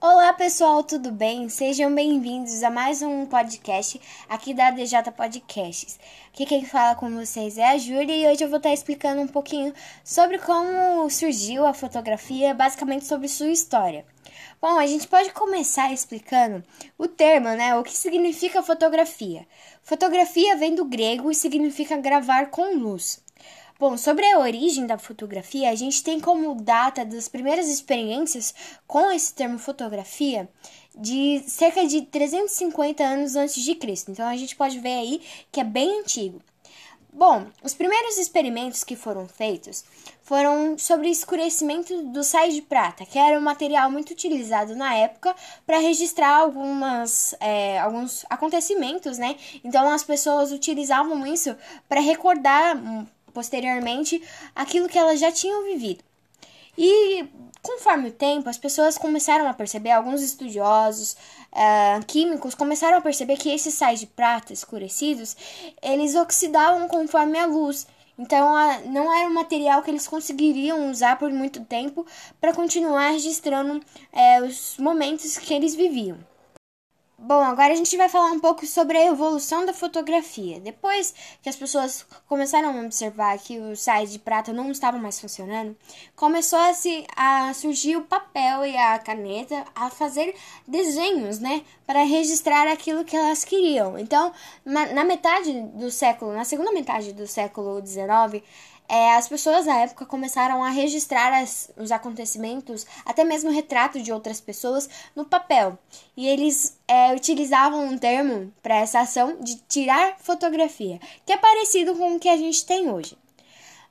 Olá pessoal, tudo bem? Sejam bem-vindos a mais um podcast aqui da DJ Podcasts. Aqui quem fala com vocês é a Júlia e hoje eu vou estar explicando um pouquinho sobre como surgiu a fotografia, basicamente sobre sua história. Bom, a gente pode começar explicando o termo, né? O que significa fotografia. Fotografia vem do grego e significa gravar com luz. Bom, sobre a origem da fotografia, a gente tem como data das primeiras experiências com esse termo fotografia de cerca de 350 anos antes de Cristo. Então a gente pode ver aí que é bem antigo. Bom, os primeiros experimentos que foram feitos foram sobre escurecimento do sais de prata, que era um material muito utilizado na época para registrar algumas, é, alguns acontecimentos, né? Então as pessoas utilizavam isso para recordar posteriormente aquilo que elas já tinham vivido. E conforme o tempo, as pessoas começaram a perceber, alguns estudiosos uh, químicos começaram a perceber que esses sais de prata escurecidos, eles oxidavam conforme a luz. Então, uh, não era um material que eles conseguiriam usar por muito tempo para continuar registrando uh, os momentos que eles viviam. Bom, agora a gente vai falar um pouco sobre a evolução da fotografia. Depois que as pessoas começaram a observar que os sais de prata não estavam mais funcionando, começou a, se, a surgir o papel e a caneta a fazer desenhos, né, para registrar aquilo que elas queriam. Então, na metade do século, na segunda metade do século XIX, é, as pessoas na época começaram a registrar as, os acontecimentos, até mesmo retrato de outras pessoas, no papel. E eles é, utilizavam um termo para essa ação de tirar fotografia, que é parecido com o que a gente tem hoje.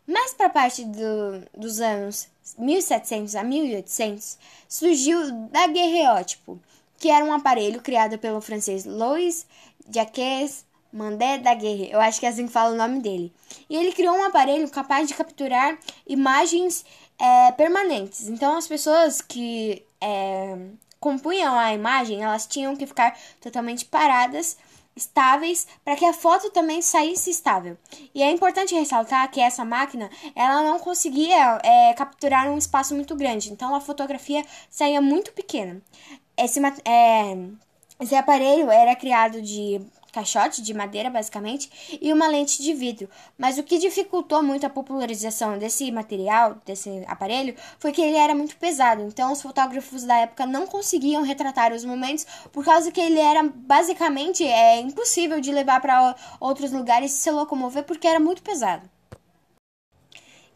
Mais para a parte do, dos anos 1700 a 1800, surgiu o daguerreótipo, que era um aparelho criado pelo francês Louis Jacques Mandé Daguerre, eu acho que é assim que fala o nome dele. E ele criou um aparelho capaz de capturar imagens é, permanentes. Então as pessoas que é, compunham a imagem, elas tinham que ficar totalmente paradas, estáveis, para que a foto também saísse estável. E é importante ressaltar que essa máquina, ela não conseguia é, capturar um espaço muito grande, então a fotografia saía muito pequena. Esse, é, esse aparelho era criado de caixote de madeira, basicamente, e uma lente de vidro. Mas o que dificultou muito a popularização desse material, desse aparelho, foi que ele era muito pesado. Então, os fotógrafos da época não conseguiam retratar os momentos por causa que ele era basicamente é impossível de levar para outros lugares e se locomover porque era muito pesado.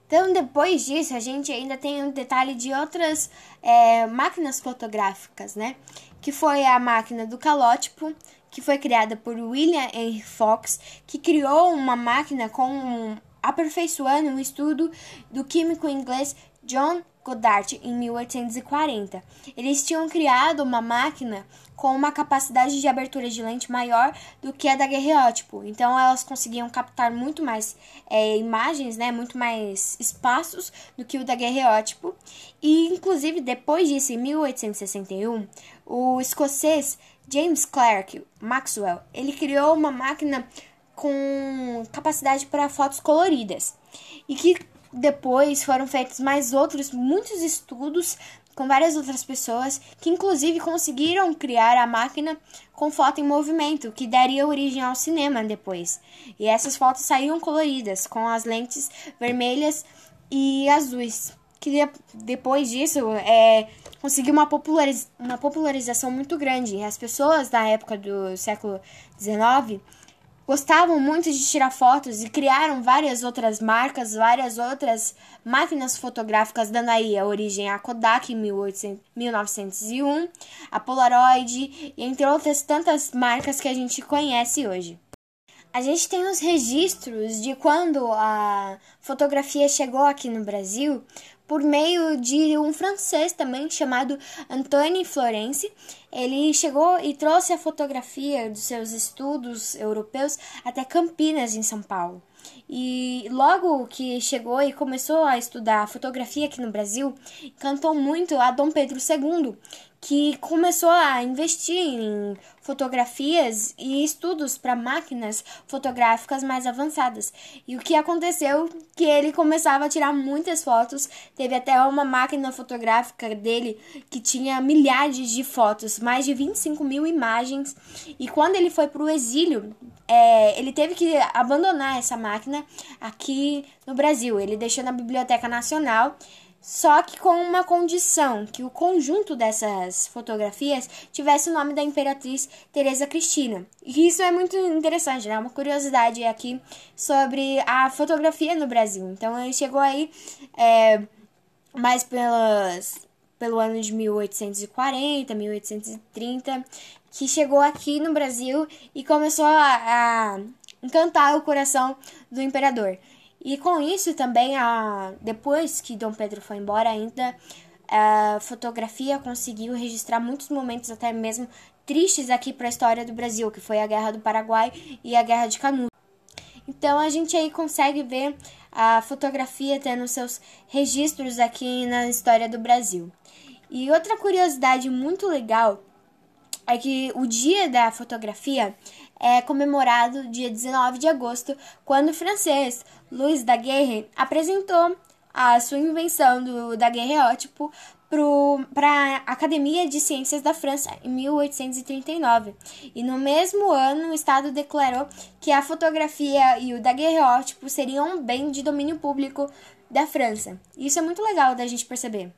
Então, depois disso, a gente ainda tem um detalhe de outras é, máquinas fotográficas, né? Que foi a máquina do calótipo, que foi criada por William Henry Fox, que criou uma máquina com aperfeiçoando o estudo do químico inglês John Goddard em 1840. Eles tinham criado uma máquina com uma capacidade de abertura de lente maior do que a da daguerreótipo. Então elas conseguiam captar muito mais é, imagens, né, muito mais espaços do que o da daguerreótipo. E inclusive depois disso, em 1861, o escocês James Clerk Maxwell, ele criou uma máquina com capacidade para fotos coloridas e que depois foram feitos mais outros muitos estudos com várias outras pessoas que inclusive conseguiram criar a máquina com foto em movimento, que daria origem ao cinema depois. E essas fotos saíam coloridas com as lentes vermelhas e azuis que depois disso é, conseguiu uma, populariz uma popularização muito grande. As pessoas da época do século XIX gostavam muito de tirar fotos e criaram várias outras marcas, várias outras máquinas fotográficas, dando aí a origem à Kodak em 1901, a Polaroid, entre outras tantas marcas que a gente conhece hoje. A gente tem os registros de quando a fotografia chegou aqui no Brasil por meio de um francês também chamado Antoine Florence. Ele chegou e trouxe a fotografia dos seus estudos europeus até Campinas, em São Paulo. E logo que chegou e começou a estudar fotografia aqui no Brasil, cantou muito a Dom Pedro II, que começou a investir em fotografias e estudos para máquinas fotográficas mais avançadas. E o que aconteceu que ele começava a tirar muitas fotos, teve até uma máquina fotográfica dele que tinha milhares de fotos, mais de 25 mil imagens. E quando ele foi para o exílio, é, ele teve que abandonar essa máquina aqui no Brasil. Ele deixou na Biblioteca Nacional só que com uma condição, que o conjunto dessas fotografias tivesse o nome da imperatriz Teresa Cristina. E isso é muito interessante, né? Uma curiosidade aqui sobre a fotografia no Brasil. Então ele chegou aí é, mais pelas, pelo ano de 1840, 1830, que chegou aqui no Brasil e começou a, a encantar o coração do imperador. E com isso também, a, depois que Dom Pedro foi embora, ainda a fotografia conseguiu registrar muitos momentos até mesmo tristes aqui para a história do Brasil, que foi a Guerra do Paraguai e a Guerra de Canudos. Então a gente aí consegue ver a fotografia tendo seus registros aqui na história do Brasil. E outra curiosidade muito legal é que o dia da fotografia é comemorado dia 19 de agosto, quando o francês Louis Daguerre apresentou a sua invenção do daguerreótipo para a Academia de Ciências da França em 1839. E no mesmo ano, o Estado declarou que a fotografia e o daguerreótipo seriam um bem de domínio público da França. Isso é muito legal da gente perceber.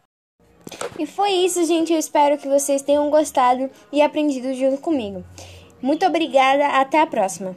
E foi isso, gente. Eu espero que vocês tenham gostado e aprendido junto comigo. Muito obrigada, até a próxima!